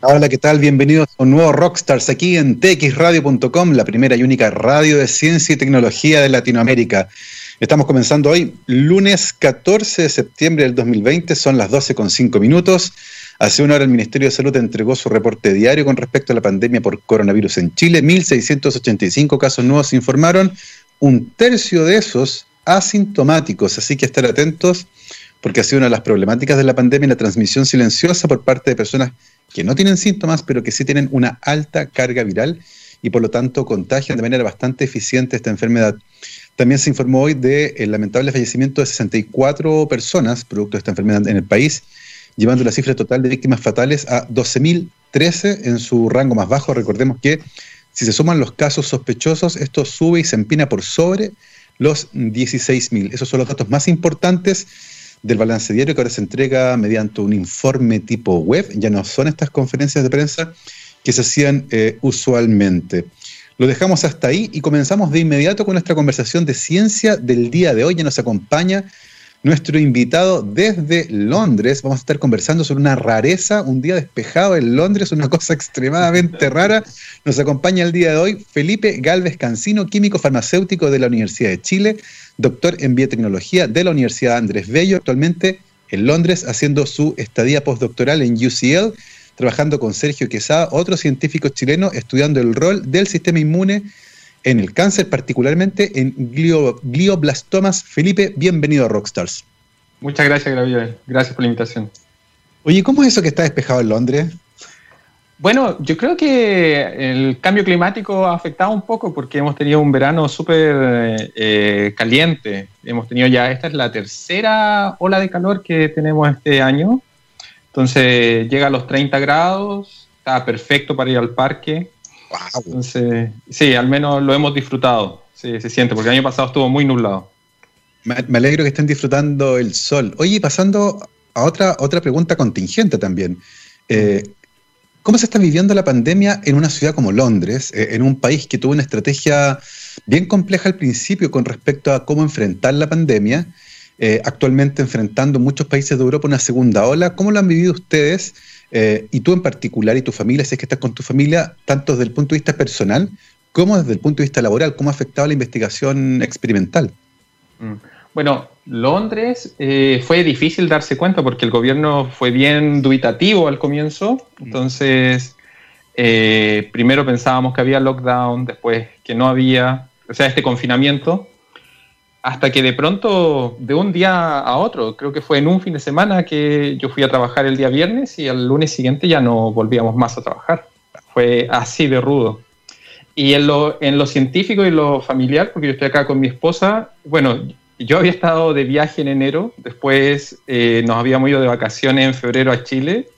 Hola, ¿qué tal? Bienvenidos a un nuevo Rockstars aquí en txradio.com, la primera y única radio de ciencia y tecnología de Latinoamérica. Estamos comenzando hoy, lunes 14 de septiembre del 2020, son las 12 con 5 minutos. Hace una hora el Ministerio de Salud entregó su reporte diario con respecto a la pandemia por coronavirus en Chile. 1.685 casos nuevos se informaron, un tercio de esos asintomáticos, así que estar atentos porque ha sido una de las problemáticas de la pandemia la transmisión silenciosa por parte de personas que no tienen síntomas, pero que sí tienen una alta carga viral y por lo tanto contagian de manera bastante eficiente esta enfermedad. También se informó hoy del lamentable fallecimiento de 64 personas producto de esta enfermedad en el país, llevando la cifra total de víctimas fatales a 12.013 en su rango más bajo. Recordemos que si se suman los casos sospechosos, esto sube y se empina por sobre los 16.000. Esos son los datos más importantes del balance diario que ahora se entrega mediante un informe tipo web, ya no son estas conferencias de prensa que se hacían eh, usualmente. Lo dejamos hasta ahí y comenzamos de inmediato con nuestra conversación de ciencia del día de hoy. Ya nos acompaña nuestro invitado desde Londres. Vamos a estar conversando sobre una rareza, un día despejado en Londres, una cosa extremadamente rara. Nos acompaña el día de hoy Felipe Galvez Cancino, químico farmacéutico de la Universidad de Chile, doctor en biotecnología de la Universidad Andrés Bello, actualmente en Londres haciendo su estadía postdoctoral en UCL, trabajando con Sergio Quesada, otro científico chileno, estudiando el rol del sistema inmune en el cáncer, particularmente en glioblastomas. Felipe, bienvenido a Rockstars. Muchas gracias, Gabriel. Gracias por la invitación. Oye, ¿cómo es eso que está despejado en Londres? Bueno, yo creo que el cambio climático ha afectado un poco porque hemos tenido un verano súper eh, caliente. Hemos tenido ya, esta es la tercera ola de calor que tenemos este año. Entonces llega a los 30 grados, está perfecto para ir al parque. Entonces, sí, al menos lo hemos disfrutado. Sí, se siente, porque el año pasado estuvo muy nublado. Me, alegro que estén disfrutando el sol. Oye, pasando a otra, otra pregunta contingente también. Eh, ¿Cómo se está viviendo la pandemia en una ciudad como Londres, eh, en un país que tuvo una estrategia bien compleja al principio con respecto a cómo enfrentar la pandemia, eh, actualmente enfrentando muchos países de Europa una segunda ola? ¿Cómo lo han vivido ustedes? Eh, y tú en particular y tu familia, si es que estás con tu familia, tanto desde el punto de vista personal como desde el punto de vista laboral, ¿cómo ha afectado la investigación experimental? Mm. Bueno, Londres eh, fue difícil darse cuenta porque el gobierno fue bien dubitativo al comienzo. Mm. Entonces, eh, primero pensábamos que había lockdown, después que no había, o sea, este confinamiento hasta que de pronto, de un día a otro, creo que fue en un fin de semana que yo fui a trabajar el día viernes y al lunes siguiente ya no volvíamos más a trabajar. Fue así de rudo. Y en lo, en lo científico y lo familiar, porque yo estoy acá con mi esposa, bueno, yo había estado de viaje en enero, después eh, nos habíamos ido de vacaciones en febrero a Chile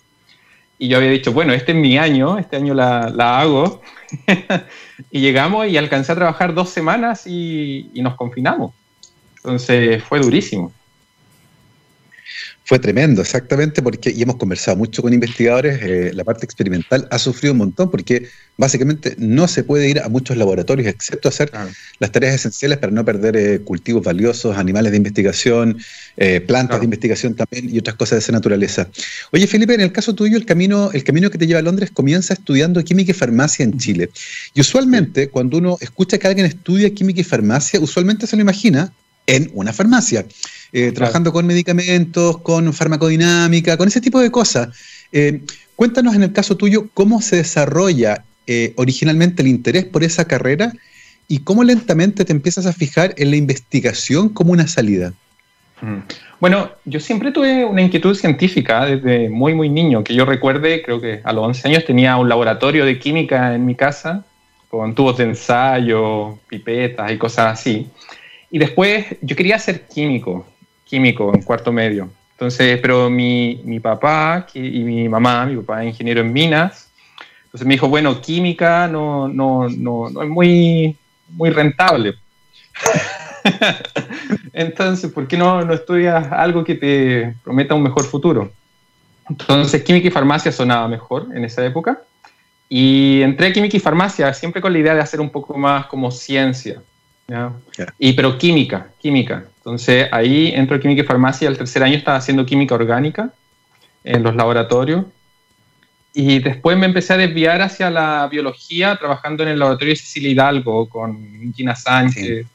y yo había dicho, bueno, este es mi año, este año la, la hago. y llegamos y alcancé a trabajar dos semanas y, y nos confinamos. Entonces fue durísimo. Fue tremendo, exactamente, porque y hemos conversado mucho con investigadores, eh, la parte experimental ha sufrido un montón porque básicamente no se puede ir a muchos laboratorios excepto hacer las tareas esenciales para no perder eh, cultivos valiosos, animales de investigación, eh, plantas de investigación también y otras cosas de esa naturaleza. Oye, Felipe, en el caso tuyo, el camino, el camino que te lleva a Londres comienza estudiando química y farmacia en Chile. Y usualmente, cuando uno escucha que alguien estudia química y farmacia, usualmente se lo imagina en una farmacia, eh, trabajando con medicamentos, con farmacodinámica, con ese tipo de cosas. Eh, cuéntanos en el caso tuyo cómo se desarrolla eh, originalmente el interés por esa carrera y cómo lentamente te empiezas a fijar en la investigación como una salida. Mm. Bueno, yo siempre tuve una inquietud científica desde muy, muy niño, que yo recuerde, creo que a los 11 años tenía un laboratorio de química en mi casa, con tubos de ensayo, pipetas y cosas así. Y después yo quería ser químico, químico en cuarto medio. Entonces, pero mi, mi papá y mi mamá, mi papá es ingeniero en minas, entonces me dijo, bueno, química no, no, no, no es muy, muy rentable. entonces, ¿por qué no, no estudias algo que te prometa un mejor futuro? Entonces, química y farmacia sonaba mejor en esa época. Y entré a química y farmacia siempre con la idea de hacer un poco más como ciencia. Y pero química, química. Entonces ahí entro en química y farmacia. El tercer año estaba haciendo química orgánica en los laboratorios. y después me empecé a desviar hacia la biología, trabajando en el laboratorio de Cecilia Hidalgo con Gina Sánchez.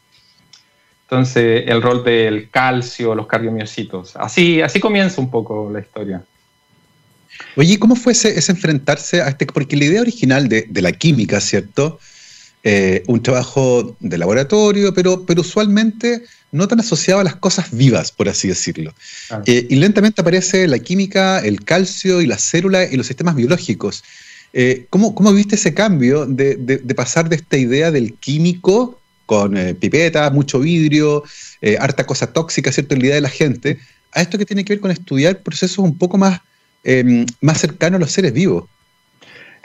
Entonces, el rol del calcio, los cardiomiocitos. Así, así comienza un poco la historia. Oye, ¿cómo fue ese, enfrentarse a este? Porque la idea original de, la química, ¿cierto? Eh, un trabajo de laboratorio, pero, pero usualmente no tan asociado a las cosas vivas, por así decirlo. Ah. Eh, y lentamente aparece la química, el calcio y la célula y los sistemas biológicos. Eh, ¿cómo, viste ese cambio de, pasar de esta idea del químico con eh, pipetas, mucho vidrio, harta cosa tóxica, ¿cierto?, en la idea de la gente, a esto que tiene que ver con estudiar procesos un poco más, más cercanos a los seres vivos?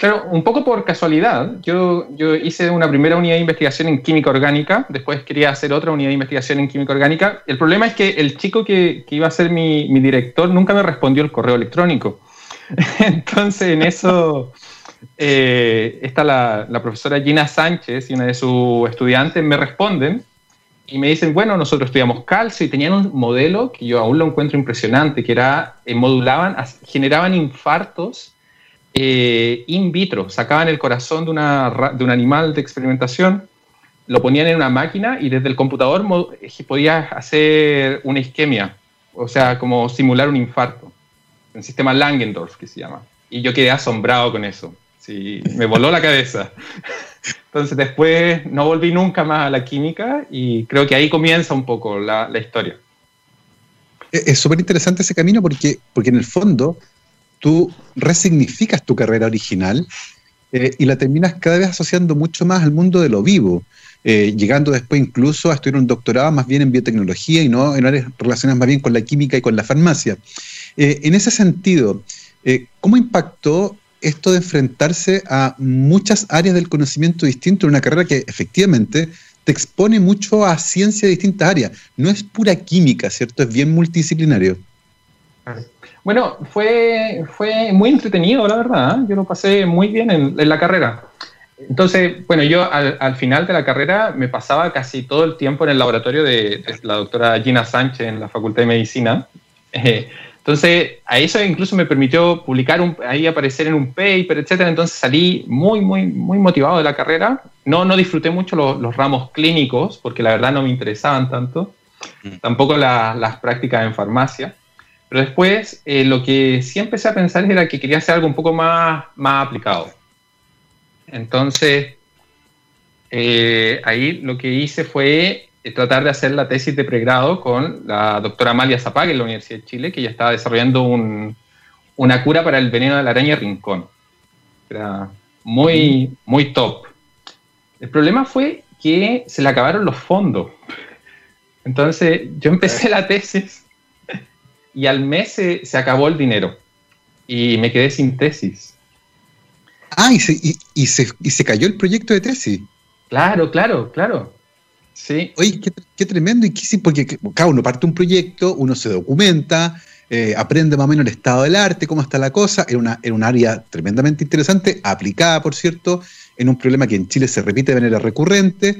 Claro, un poco por casualidad. Yo, yo hice una primera unidad de investigación en química orgánica, después quería hacer otra unidad de investigación en química orgánica. El problema es que el chico que, que iba a ser mi, mi, director nunca me respondió el correo electrónico. Entonces, en eso eh, está la, la, profesora Gina Sánchez y una de sus estudiantes me responden y me dicen, bueno, nosotros estudiamos calcio y tenían un modelo que yo aún lo encuentro impresionante, que era, eh, modulaban, generaban infartos eh, in vitro, sacaban el corazón de, una, de un animal de experimentación, lo ponían en una máquina y desde el computador eh, podías hacer una isquemia, o sea, como simular un infarto, un sistema Langendorf que se llama. Y yo quedé asombrado con eso, sí, me voló la cabeza. Entonces después no volví nunca más a la química y creo que ahí comienza un poco la, la historia. Es súper interesante ese camino porque, porque en el fondo tú resignificas tu carrera original eh, y la terminas cada vez asociando mucho más al mundo de lo vivo, eh, llegando después incluso a estudiar un doctorado más bien en biotecnología y no en áreas relacionadas más bien con la química y con la farmacia. Eh, en ese sentido, ¿cómo impactó esto de enfrentarse a muchas áreas del conocimiento distinto en una carrera que efectivamente te expone mucho a ciencia de distintas áreas? No es pura química, ¿cierto? Es bien multidisciplinario. Bueno, fue, fue muy entretenido, la verdad. ¿eh? Yo lo pasé muy bien en, la carrera. Entonces, bueno, yo al, final de la carrera me pasaba casi todo el tiempo en el laboratorio de, la doctora Gina Sánchez en la Facultad de Medicina. Eh, entonces, a eso incluso me permitió publicar, un, ahí aparecer en un paper, etcétera. Entonces salí muy, muy, muy motivado de la carrera. No, no disfruté mucho los, ramos clínicos, porque la verdad no me interesaban tanto. Mm. Tampoco las prácticas en farmacia. Pero después eh, lo que sí empecé a pensar era que quería hacer algo un poco más, más aplicado. Entonces, eh, ahí lo que hice fue eh, tratar de hacer la tesis de pregrado con la doctora Amalia Zapag en la Universidad de Chile, que ya estaba desarrollando una cura para el veneno de la araña rincón. Era muy, muy top. El problema fue que se le acabaron los fondos. Entonces, yo empecé la tesis y al mes se, acabó el dinero y me quedé sin tesis. Ah, y se, y, se, cayó el proyecto de tesis. Claro, claro, claro. Sí. Oye, qué, tremendo. Y qué, porque cada uno parte un proyecto, uno se documenta, eh, aprende más o menos el estado del arte, cómo está la cosa. Era, una, era un área tremendamente interesante, aplicada, por cierto, en un problema que en Chile se repite de manera recurrente.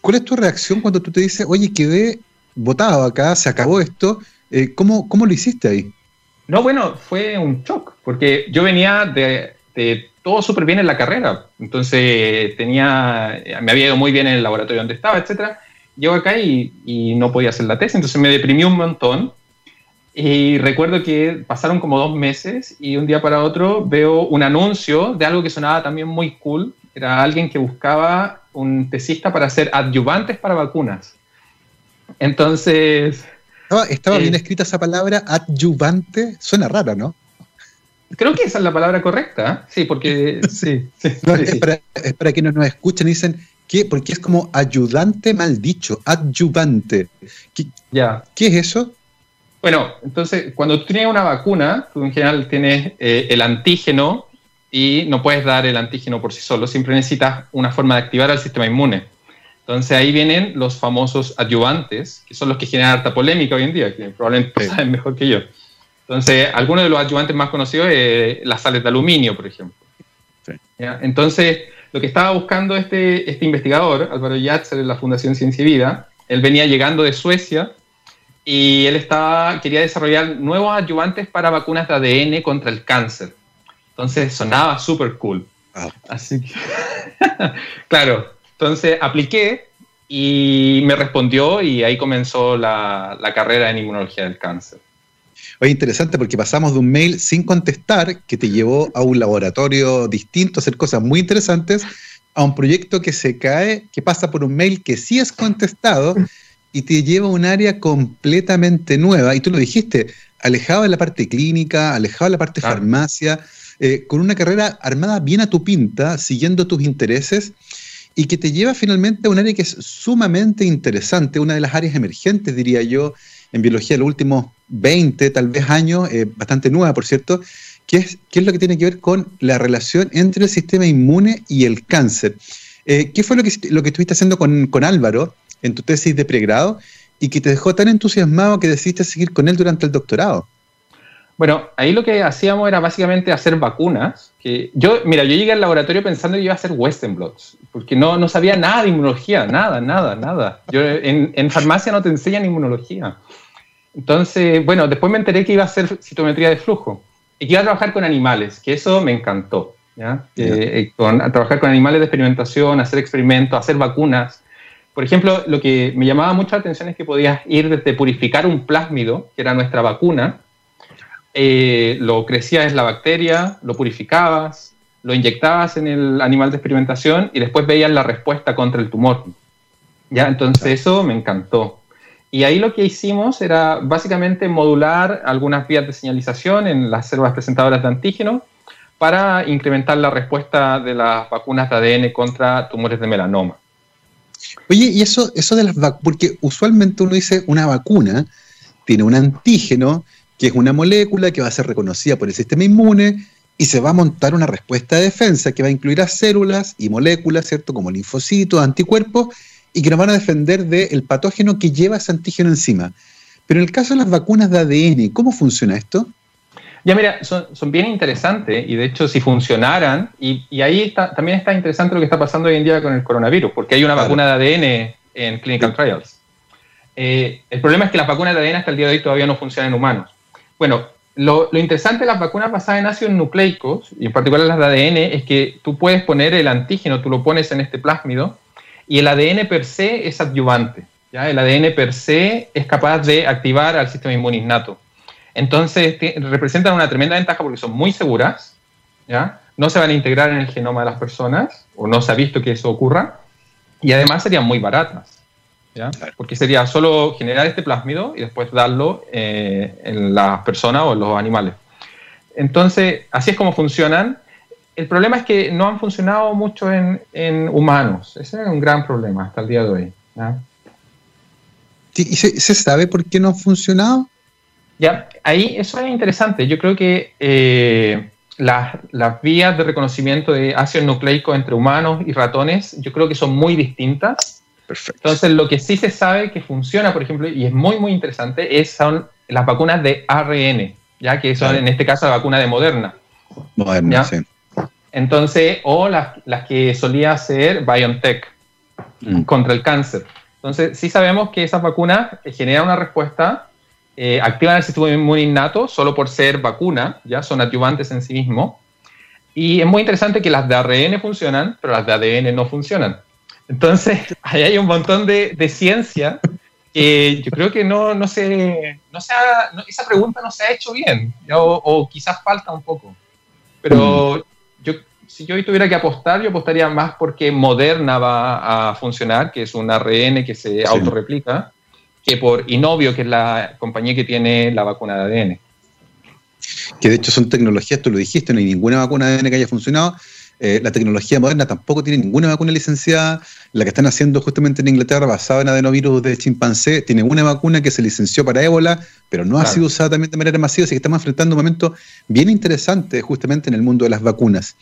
¿Cuál es tu reacción cuando tú te dices, oye, quedé votado acá, se acabó esto, eh, ¿cómo, lo hiciste ahí? No, bueno, fue un shock, porque yo venía de, todo súper bien en la carrera. Entonces tenía, me había ido muy bien en el laboratorio donde estaba, etc. Llego acá y, no podía hacer la tesis, entonces me deprimí un montón. Y recuerdo que pasaron como dos meses y un día para otro veo un anuncio de algo que sonaba también muy cool. Era alguien que buscaba un tesista para hacer adyuvantes para vacunas. Entonces estaba, bien escrita esa palabra, adyuvante. Suena rara, ¿no? Creo que esa es la palabra correcta, ¿eh? sí, porque sí. es, Para, quienes nos escuchan y dicen, ¿qué? Porque es como ayudante mal dicho, adyuvante. ¿Qué, ya. ¿Qué es eso? Bueno, entonces, cuando tú tienes una vacuna, tú en general tienes eh, el antígeno y no puedes dar el antígeno por sí solo, siempre necesitas una forma de activar al sistema inmune. Entonces ahí vienen los famosos adyuvantes, que son los que generan harta polémica hoy en día, que probablemente saben mejor que yo. Entonces, algunos de los adyuvantes más conocidos es las sales de aluminio, por ejemplo. Entonces, lo que estaba buscando este, este investigador, Álvaro Yatzer, de la Fundación Ciencia y Vida, él venía llegando de Suecia y él estaba, quería desarrollar nuevos adyuvantes para vacunas de ADN contra el cáncer. Entonces sonaba súper cool. Así que, claro, entonces apliqué y me respondió y ahí comenzó la, carrera en inmunología del cáncer. Oye, interesante porque pasamos de un mail sin contestar que te llevó a un laboratorio distinto a hacer cosas muy interesantes a un proyecto que se cae, que pasa por un mail que sí es contestado y te lleva a un área completamente nueva. Y tú lo dijiste, alejado de la parte clínica, alejado de la parte farmacia, eh, con una carrera armada bien a tu pinta, siguiendo tus intereses y que te lleva finalmente a un área que es sumamente interesante, una de las áreas emergentes, diría yo, en biología de los últimos 20, tal vez años, eh, bastante nueva, por cierto, que es, que es lo que tiene que ver con la relación entre el sistema inmune y el cáncer. Eh, ¿Qué fue lo que, lo que estuviste haciendo con, con Álvaro en tu tesis de pregrado y que te dejó tan entusiasmado que decidiste seguir con él durante el doctorado? Bueno, ahí lo que hacíamos era básicamente hacer vacunas. Que yo, mira, yo llegué al laboratorio pensando que iba a hacer Western Blots, porque no, no sabía nada de inmunología, nada, nada, nada. Yo, en, en, farmacia no te enseñan inmunología. Entonces, bueno, después me enteré que iba a hacer citometría de flujo y que iba a trabajar con animales, que eso me encantó. ¿ya? Eh, con, a trabajar con animales de experimentación, hacer experimentos, hacer vacunas. Por ejemplo, lo que me llamaba mucho la atención es que podías ir desde purificar un plásmido, que era nuestra vacuna, eh, lo crecías la bacteria, lo purificabas, lo inyectabas en el animal de experimentación y después veías la respuesta contra el tumor. ¿Ya? Entonces eso me encantó. Y ahí lo que hicimos era básicamente modular algunas vías de señalización en las células presentadoras de antígeno para incrementar la respuesta de las vacunas de ADN contra tumores de melanoma. Oye, y eso, eso de las vacunas, porque usualmente uno dice una vacuna tiene un antígeno que es una molécula que va a ser reconocida por el sistema inmune y se va a montar una respuesta de defensa que va a incluir a células y moléculas, ¿cierto? Como linfocitos, anticuerpos, y que nos van a defender del patógeno que lleva ese antígeno encima. Pero en el caso de las vacunas de ADN, ¿cómo funciona esto? Ya mira, son, bien interesantes y de hecho si funcionaran, y, ahí también está interesante lo que está pasando hoy en día con el coronavirus, porque hay una vacuna de ADN en clinical trials. Eh, el problema es que las vacunas de ADN hasta el día de hoy todavía no funcionan en humanos. Bueno, lo, interesante de las vacunas basadas en ácidos nucleicos, y en particular las de ADN, es que tú puedes poner el antígeno, tú lo pones en este plásmido, y el ADN per se es adyuvante. ¿ya? El ADN per se es capaz de activar al sistema inmune innato. Entonces, representan una tremenda ventaja porque son muy seguras, ¿ya? no se van a integrar en el genoma de las personas, o no se ha visto que eso ocurra, y además serían muy baratas. Porque sería solo generar este plásmido y después darlo eh, en las personas o en los animales. Entonces, así es como funcionan. El problema es que no han funcionado mucho en, humanos. Ese es un gran problema hasta el día de hoy. ¿Y se, sabe por qué no han funcionado? Ya, ahí eso es interesante. Yo creo que eh, las, las, vías de reconocimiento de ácidos nucleicos entre humanos y ratones, yo creo que son muy distintas entonces, lo que sí se sabe que funciona, por ejemplo, y es muy, muy interesante, es, son las vacunas de ARN, ya que son en este caso la vacuna de Moderna. Moderna, sí. Entonces, o las, las que solía hacer BioNTech mm. contra el cáncer. Entonces, sí sabemos que esas vacunas generan una respuesta, eh, activan el sistema inmune innato solo por ser vacuna, ya son adyuvantes en sí mismos. Y es muy interesante que las de ARN funcionan, pero las de ADN no funcionan. Entonces, ahí hay un montón de, ciencia que yo creo que no, no se, no se esa pregunta no se ha hecho bien, o, quizás falta un poco. Pero mm. yo, si yo tuviera que apostar, yo apostaría más porque Moderna va a funcionar, que es un ARN que se autorreplica, que por Inovio, que es la compañía que tiene la vacuna de ADN. Que de hecho son tecnologías, tú lo dijiste, no hay ninguna vacuna de ADN que haya funcionado, eh, la tecnología moderna tampoco tiene ninguna vacuna licenciada. La que están haciendo justamente en Inglaterra, basada en adenovirus de chimpancé, tiene una vacuna que se licenció para ébola, pero no ha sido usada también de manera masiva, así que estamos enfrentando un momento bien interesante justamente en el mundo de las vacunas.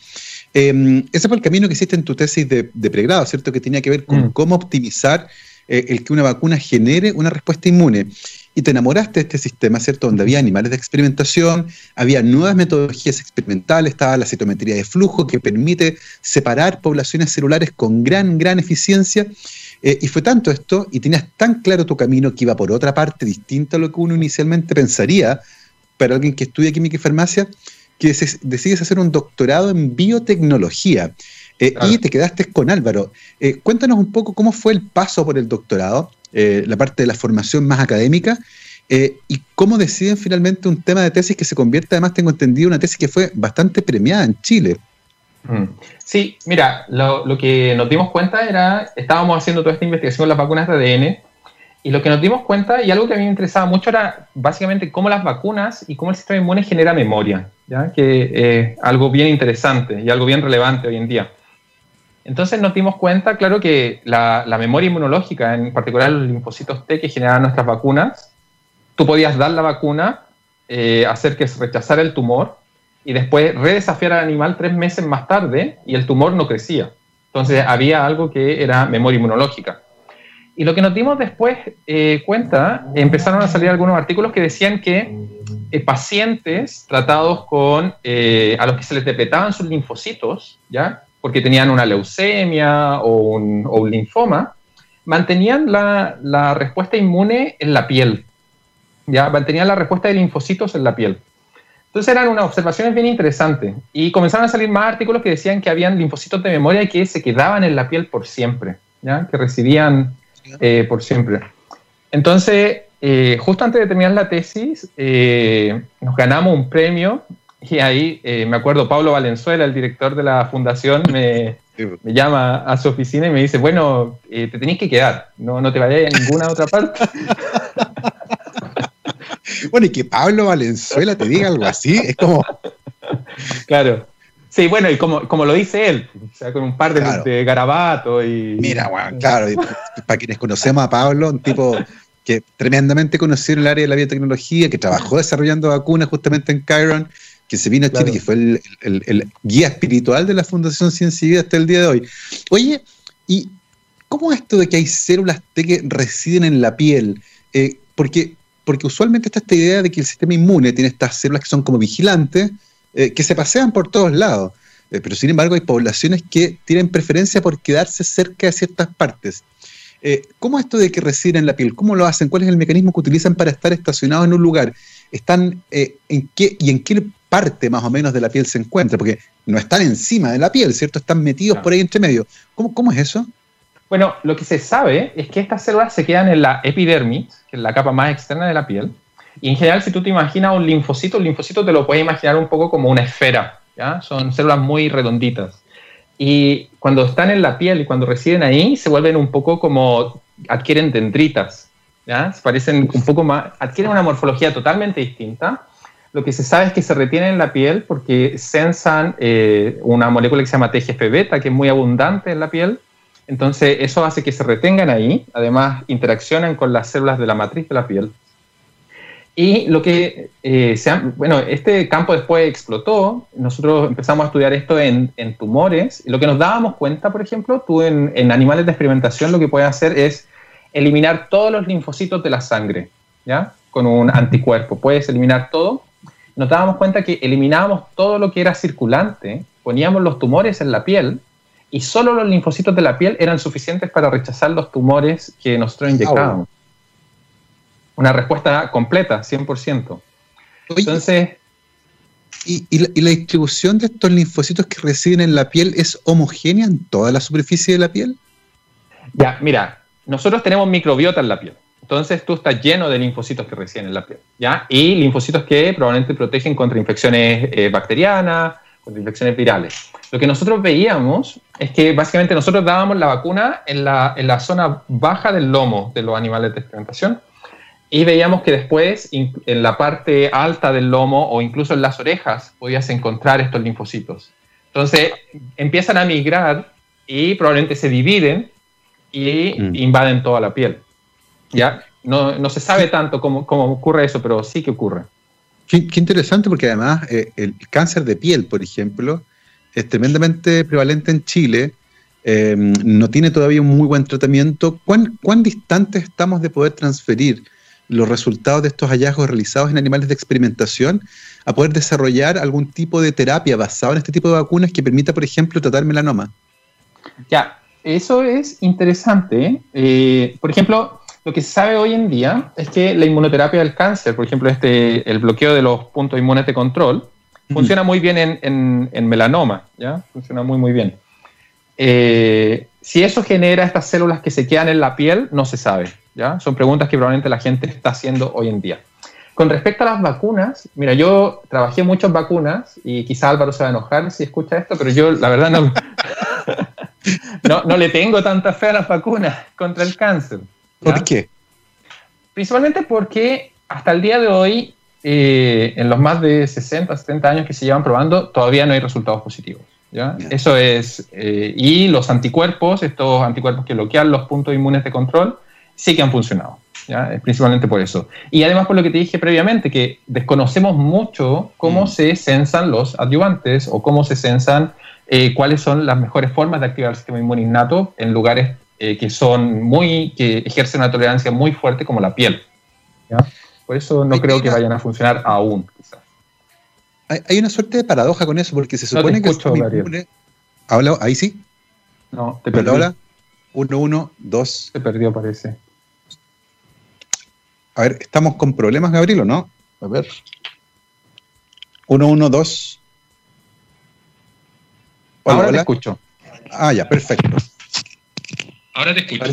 Eh, ese fue el camino que hiciste en tu tesis de, pregrado, ¿cierto? Que tenía que ver con mm. cómo optimizar eh, el que una vacuna genere una respuesta inmune y te enamoraste de este sistema, ¿cierto? Donde había animales de experimentación, había nuevas metodologías experimentales, estaba la citometría de flujo que permite separar poblaciones celulares con gran, gran eficiencia. Eh, y fue tanto esto, y tenías tan claro tu camino que iba por otra parte distinta a lo que uno inicialmente pensaría para alguien que estudia química y farmacia, que decides hacer un doctorado en biotecnología. Eh, y te quedaste con Álvaro. Eh, cuéntanos un poco cómo fue el paso por el doctorado, eh, la parte de la formación más académica, y cómo deciden finalmente un tema de tesis que se convierte, además tengo entendido, una tesis que fue bastante premiada en Chile. Mm. Sí, mira, lo, lo, que nos dimos cuenta era, estábamos haciendo toda esta investigación con las vacunas de ADN, y lo que nos dimos cuenta, y algo que a mí me interesaba mucho, era básicamente cómo las vacunas y cómo el sistema inmune genera memoria, ¿ya? que es eh, algo bien interesante y algo bien relevante hoy en día. Entonces nos dimos cuenta, claro, que la, memoria inmunológica, en particular los linfocitos T que generan nuestras vacunas, tú podías dar la vacuna, eh, hacer que rechazara el tumor y después redesafiar al animal tres meses más tarde y el tumor no crecía. Entonces había algo que era memoria inmunológica. Y lo que nos dimos después eh, cuenta, empezaron a salir algunos artículos que decían que eh, pacientes tratados con, eh, a los que se les depletaban sus linfocitos, ¿ya? Porque tenían una leucemia o un, o un linfoma, mantenían la, la, respuesta inmune en la piel, ¿ya? mantenían la respuesta de linfocitos en la piel. Entonces eran unas observaciones bien interesantes y comenzaron a salir más artículos que decían que habían linfocitos de memoria que se quedaban en la piel por siempre, ¿ya? que recibían eh, por siempre. Entonces, eh, justo antes de terminar la tesis, eh, nos ganamos un premio y ahí me acuerdo Pablo Valenzuela, el director de la fundación, me, me llama a su oficina y me dice, bueno, te tenés que quedar, no, no te vayas a ninguna otra parte. bueno, y que Pablo Valenzuela te diga algo así, es como... Claro, Sí, bueno, y como, como lo dice él, o sea, con un par de, garabatos y... Mira, bueno, claro, para quienes conocemos a Pablo, un tipo que tremendamente conoció el área de la biotecnología, que trabajó desarrollando vacunas justamente en Chiron, que se vino a Chile, que fue el, guía espiritual de la Fundación Ciencia y Vida hasta el día de hoy. Oye, ¿y cómo es esto de que hay células T que residen en la piel? Eh, porque, porque usualmente está esta idea de que el sistema inmune tiene estas células que son como vigilantes, eh, que se pasean por todos lados. Eh, pero sin embargo hay poblaciones que tienen preferencia por quedarse cerca de ciertas partes. Eh, ¿Cómo esto de que residen en la piel? ¿Cómo lo hacen? ¿Cuál es el mecanismo que utilizan para estar estacionados en un lugar? ¿Están en qué y en qué parte más o menos de la piel se encuentra? Porque no están encima de la piel, ¿cierto? Están metidos por ahí entre medio. ¿Cómo, ¿Cómo es eso? Bueno, lo que se sabe es que estas células se quedan en la epidermis, que es la capa más externa de la piel, y en general, si tú te imaginas un linfocito, un linfocito te lo puedes imaginar un poco como una esfera, ¿ya? Son células muy redonditas. Y cuando están en la piel y cuando residen ahí, se vuelven un poco como, adquieren dendritas, ¿ya? Se parecen un poco más, adquieren una morfología totalmente distinta. Lo que se sabe es que se retienen en la piel porque sensan eh, una molécula que se llama TGF-beta, que es muy abundante en la piel. Entonces, eso hace que se retengan ahí. Además, interaccionan con las células de la matriz de la piel. Y lo que, eh, bueno, este campo después explotó, nosotros empezamos a estudiar esto en, en tumores, lo que nos dábamos cuenta, por ejemplo, tú en, en, animales de experimentación lo que puedes hacer es eliminar todos los linfocitos de la sangre, ¿ya? Con un anticuerpo, puedes eliminar todo. Nos dábamos cuenta que eliminábamos todo lo que era circulante, poníamos los tumores en la piel, y solo los linfocitos de la piel eran suficientes para rechazar los tumores que nosotros inyectábamos una respuesta completa, 100%. Entonces... ¿y, la, distribución de estos linfocitos que residen en la piel es homogénea en toda la superficie de la piel? Ya, mira, nosotros tenemos microbiota en la piel. Entonces tú estás lleno de linfocitos que residen en la piel, ¿ya? Y linfocitos que probablemente protegen contra infecciones eh, bacterianas, contra infecciones virales. Lo que nosotros veíamos es que básicamente nosotros dábamos la vacuna en la, en la zona baja del lomo de los animales de experimentación y veíamos que después, en la parte alta del lomo o incluso en las orejas, podías encontrar estos linfocitos. Entonces, empiezan a migrar y probablemente se dividen y mm. invaden toda la piel. ¿Ya? No, no se sabe tanto cómo, cómo, ocurre eso, pero sí que ocurre. Qué, interesante, porque además eh, el cáncer de piel, por ejemplo, es tremendamente prevalente en Chile. Eh, no tiene todavía un muy buen tratamiento. ¿Cuán, ¿Cuán distantes estamos de poder transferir los resultados de estos hallazgos realizados en animales de experimentación a poder desarrollar algún tipo de terapia basado en este tipo de vacunas que permita, por ejemplo, tratar melanoma. Ya, eso es interesante. Eh, por ejemplo, lo que se sabe hoy en día es que la inmunoterapia del cáncer, por ejemplo, este, el bloqueo de los puntos inmunes de control, Funciona muy bien en, melanoma, ¿ya? Funciona muy, muy bien. Eh, si eso genera estas células que se quedan en la piel, no se sabe, ¿ya? Son preguntas que probablemente la gente está haciendo hoy en día. Con respecto a las vacunas, mira, yo trabajé mucho en vacunas y quizá Álvaro se va a enojar si escucha esto, pero yo la verdad no, no, no, le tengo tanta fe a las vacunas contra el cáncer. ¿Por qué? Principalmente porque hasta el día de hoy, eh, en los más de 60, 70 años que se llevan probando, todavía no hay resultados positivos. ¿ya? Eso es, eh, y los anticuerpos, estos anticuerpos que bloquean los puntos inmunes de control, sí que han funcionado. ¿ya? Principalmente por eso. Y además por lo que te dije previamente, que desconocemos mucho cómo mm. se censan los adyuvantes o cómo se censan eh, cuáles son las mejores formas de activar el sistema inmune innato en lugares eh, que son muy, que ejercen una tolerancia muy fuerte como la piel. Por eso no creo que vayan a funcionar aún, quizás. Hay una suerte de paradoja con eso, porque se supone que el sistema inmune... ¿Habla? ¿Ahí sí? No, te perdí. Hola, uno, uno, dos. Se perdió, parece. A ver, ¿estamos con problemas, Gabriel, o no? A ver. Uno, uno, dos. Ahora te escucho. Ah, ya, perfecto. Ahora te escucho.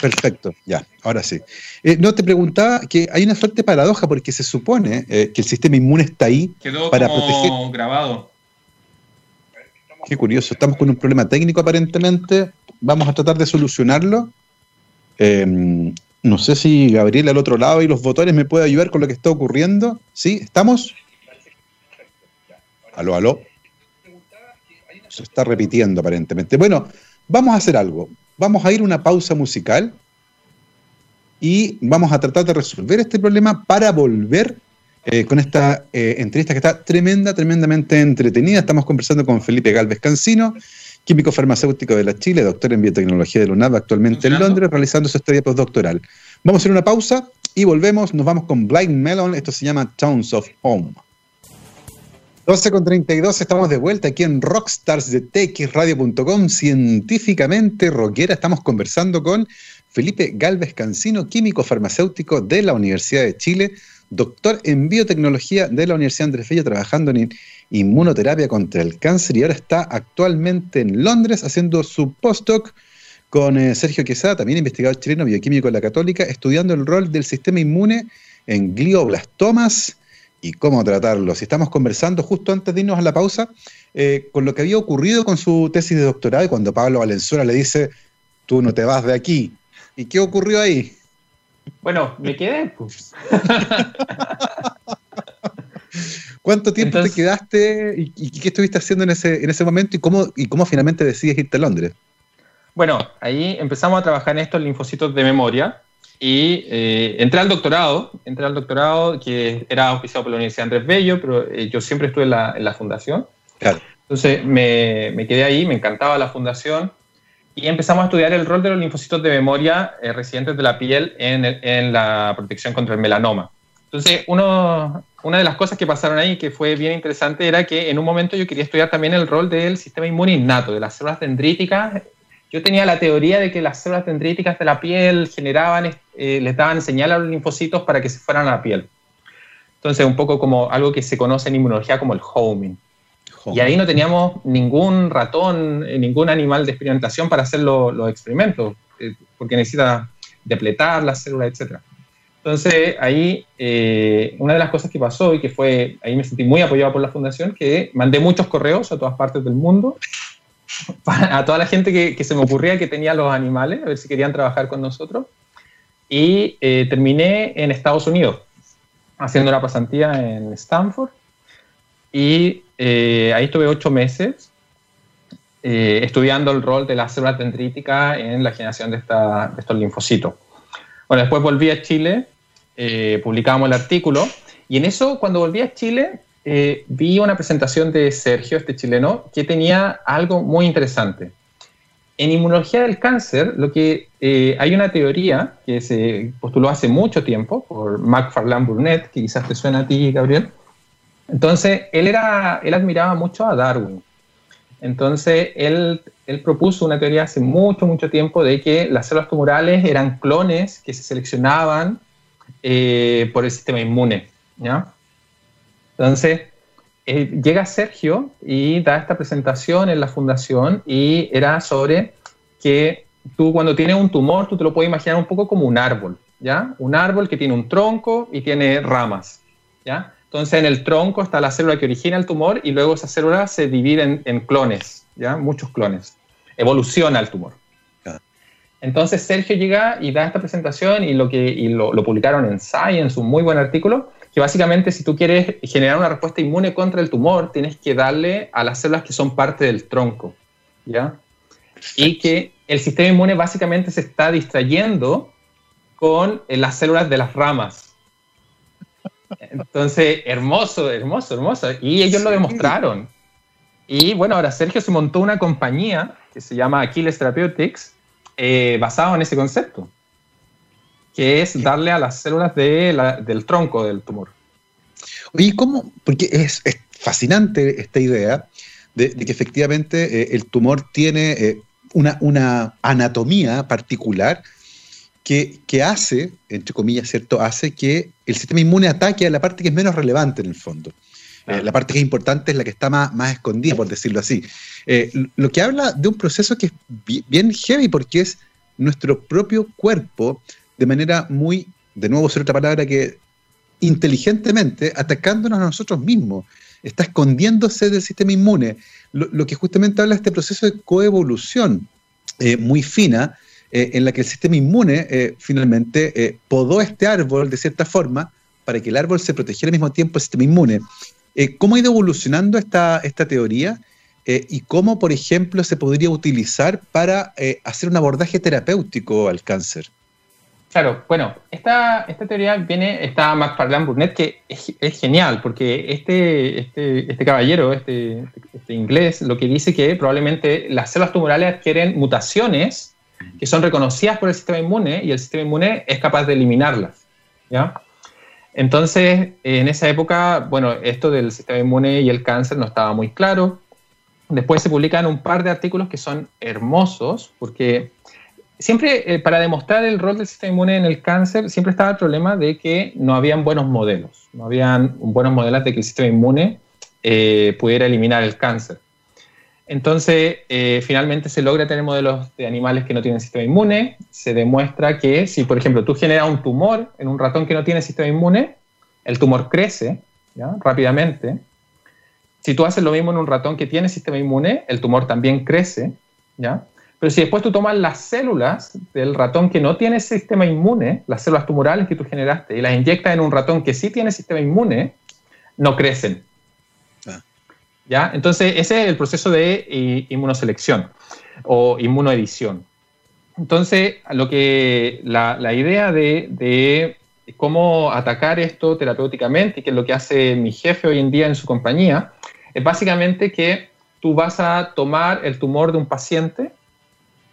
perfecto, ya, ahora sí. Eh, no, te preguntaba que hay una fuerte paradoja porque se supone eh, que el sistema inmune está ahí Quedó para como proteger. grabado. Qué curioso, estamos con un problema técnico aparentemente. Vamos a tratar de solucionarlo. Em, no sé si Gabriel al otro lado y los botones me puede ayudar con lo que está ocurriendo. ¿Sí? ¿Estamos? Aló, aló se está repitiendo aparentemente. Bueno, vamos a hacer algo. Vamos a ir a una pausa musical y vamos a tratar de resolver este problema para volver eh, con esta eh, entrevista que está tremenda, tremendamente entretenida. Estamos conversando con Felipe Galvez Cancino, químico farmacéutico de la Chile, doctor en biotecnología de la UNAV, actualmente en Londres, realizando su estadía postdoctoral. Vamos a hacer una pausa y volvemos. Nos vamos con Blind Melon. Esto se llama Towns of Home. 12 con 32, estamos de vuelta aquí en Rockstars de txradio.com, científicamente rockera. Estamos conversando con Felipe Galvez Cancino, químico farmacéutico de la Universidad de Chile, doctor en biotecnología de la Universidad Andrés Bello, trabajando en inmunoterapia contra el cáncer y ahora está actualmente en Londres haciendo su postdoc con eh, Sergio Quesada, también investigador chileno bioquímico de la Católica, estudiando el rol del sistema inmune en glioblastomas y cómo tratarlo. Si estamos conversando justo antes de irnos a la pausa eh, con lo que había ocurrido con su tesis de doctorado y cuando Pablo Valenzuela le dice, tú no te vas de aquí. ¿Y qué ocurrió ahí? Bueno, me quedé. Pues. ¿Cuánto tiempo te quedaste y, qué estuviste haciendo en ese, en ese momento y cómo, y cómo finalmente decides irte a Londres? Bueno, ahí empezamos a trabajar en estos linfocitos de memoria, y eh, entré al doctorado, entré al doctorado que era auspiciado por la Universidad Andrés Bello, pero eh, yo siempre estuve en la, en la fundación. Claro. Entonces me, me, quedé ahí, me encantaba la fundación y empezamos a estudiar el rol de los linfocitos de memoria eh, residentes de la piel en, en, la protección contra el melanoma. Entonces, uno, una de las cosas que pasaron ahí que fue bien interesante era que en un momento yo quería estudiar también el rol del sistema inmune innato, de las células dendríticas yo tenía la teoría de que las células dendríticas de la piel generaban, eh, les daban señal a los linfocitos para que se fueran a la piel. Entonces, un poco como algo que se conoce en inmunología como el homing. Y ahí no teníamos ningún ratón, eh, ningún animal de experimentación para hacer los experimentos, eh, porque necesita depletar las células, etc. Entonces, ahí una de las cosas que pasó y que fue, ahí me sentí muy apoyado por la fundación, que mandé muchos correos a todas partes del mundo a toda la gente que, se me ocurría que tenía los animales, a ver si querían trabajar con nosotros. Y eh, terminé en Estados Unidos, haciendo una pasantía en Stanford. Y eh, ahí estuve ocho meses eh, estudiando el rol de las células dendríticas en la generación de, de, estos linfocitos. Bueno, después volví a Chile, publicamos el artículo. Y en eso, cuando volví a Chile, eh, vi una presentación de Sergio, este chileno, que tenía algo muy interesante. En inmunología del cáncer, lo que eh, hay una teoría que se postuló hace mucho tiempo por McFarlane Burnett, que quizás te suena a ti, Gabriel. Entonces, él, era, él admiraba mucho a Darwin. Entonces, él, él propuso una teoría hace mucho, mucho tiempo de que las células tumorales eran clones que se seleccionaban eh, por el sistema inmune. ¿ya? Entonces, eh, llega Sergio y da esta presentación en la fundación y era sobre que tú cuando tienes un tumor, tú te lo puedes imaginar un poco como un árbol, ¿ya? Un árbol que tiene un tronco y tiene ramas, ¿ya? Entonces en el tronco está la célula que origina el tumor y luego esa célula se divide en, en clones, ¿ya? Muchos clones. Evoluciona el tumor. Entonces Sergio llega y da esta presentación y lo, que, y lo, lo publicaron en Science, un muy buen artículo, que básicamente si tú quieres generar una respuesta inmune contra el tumor, tienes que darle a las células que son parte del tronco, ¿ya? Y que el sistema inmune básicamente se está distrayendo con eh, las células de las ramas. Entonces, hermoso, hermoso, hermoso. Y ellos lo demostraron. Y bueno, ahora Sergio se montó una compañía que se llama Aquiles Therapeutics, eh, basado en ese concepto que es darle a las células del tronco del tumor. Oye, ¿cómo? Porque es, fascinante esta idea de, que efectivamente eh, el tumor tiene eh, una, anatomía particular que, hace, entre comillas, ¿cierto? Hace que el sistema inmune ataque a la parte que es menos relevante en el fondo. Eh, la parte que es importante es la que está más, más escondida, por decirlo así. lo que habla de un proceso que es bien heavy porque es nuestro propio cuerpo de manera muy, de nuevo ser otra palabra que inteligentemente, atacándonos a nosotros mismos, está escondiéndose del sistema inmune, lo, que justamente habla este proceso de coevolución eh, muy fina, eh, en la que el sistema inmune eh, finalmente podó este árbol de cierta forma para que el árbol se protegiera al mismo tiempo el sistema inmune. ¿Cómo ha ido evolucionando esta teoría? y cómo, por ejemplo, se podría utilizar para hacer un abordaje terapéutico al cáncer. Claro, bueno, esta, esta teoría viene, está McFarlane Burnett, que es, genial, porque este, este, este caballero, este, este, inglés, lo que dice que probablemente las células tumorales adquieren mutaciones que son reconocidas por el sistema inmune y el sistema inmune es capaz de eliminarlas. ¿ya? Entonces, en esa época, bueno, esto del sistema inmune y el cáncer no estaba muy claro. Después se publican un par de artículos que son hermosos, porque siempre eh, para demostrar el rol del sistema inmune en el cáncer, siempre estaba el problema de que no habían buenos modelos, no habían buenos modelos de que el sistema inmune eh, pudiera eliminar el cáncer. Entonces, eh, finalmente se logra tener modelos de animales que no tienen sistema inmune. Se demuestra que si, por ejemplo, tú generas un tumor en un ratón que no tiene sistema inmune, el tumor crece rápidamente. Si tú haces lo mismo en un ratón que tiene sistema inmune, el tumor también crece. ¿ya? Pero si después tú tomas las células del ratón que no tiene sistema inmune, las células tumorales que tú generaste, y las inyectas en un ratón que sí tiene sistema inmune, no crecen. Ah. ¿Ya? Entonces, ese es el proceso de eh, inmunoselección o inmunoedición. Entonces, lo que, la, idea de, de, cómo atacar esto terapéuticamente, que es lo que hace mi jefe hoy en día en su compañía, es básicamente que tú vas a tomar el tumor de un paciente,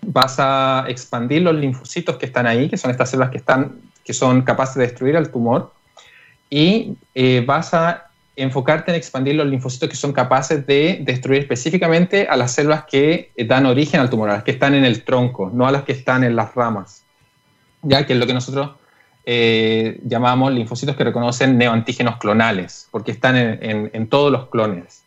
vas a expandir los linfocitos que están ahí, que son estas células que, están, que son capaces de destruir el tumor, y eh, vas a enfocarte en expandir los linfocitos que son capaces de destruir específicamente a las células que dan origen al tumor, a las que están en el tronco, no a las que están en las ramas, ya que es lo que nosotros eh, llamamos linfocitos que reconocen neoantígenos clonales, porque están en, todos los clones.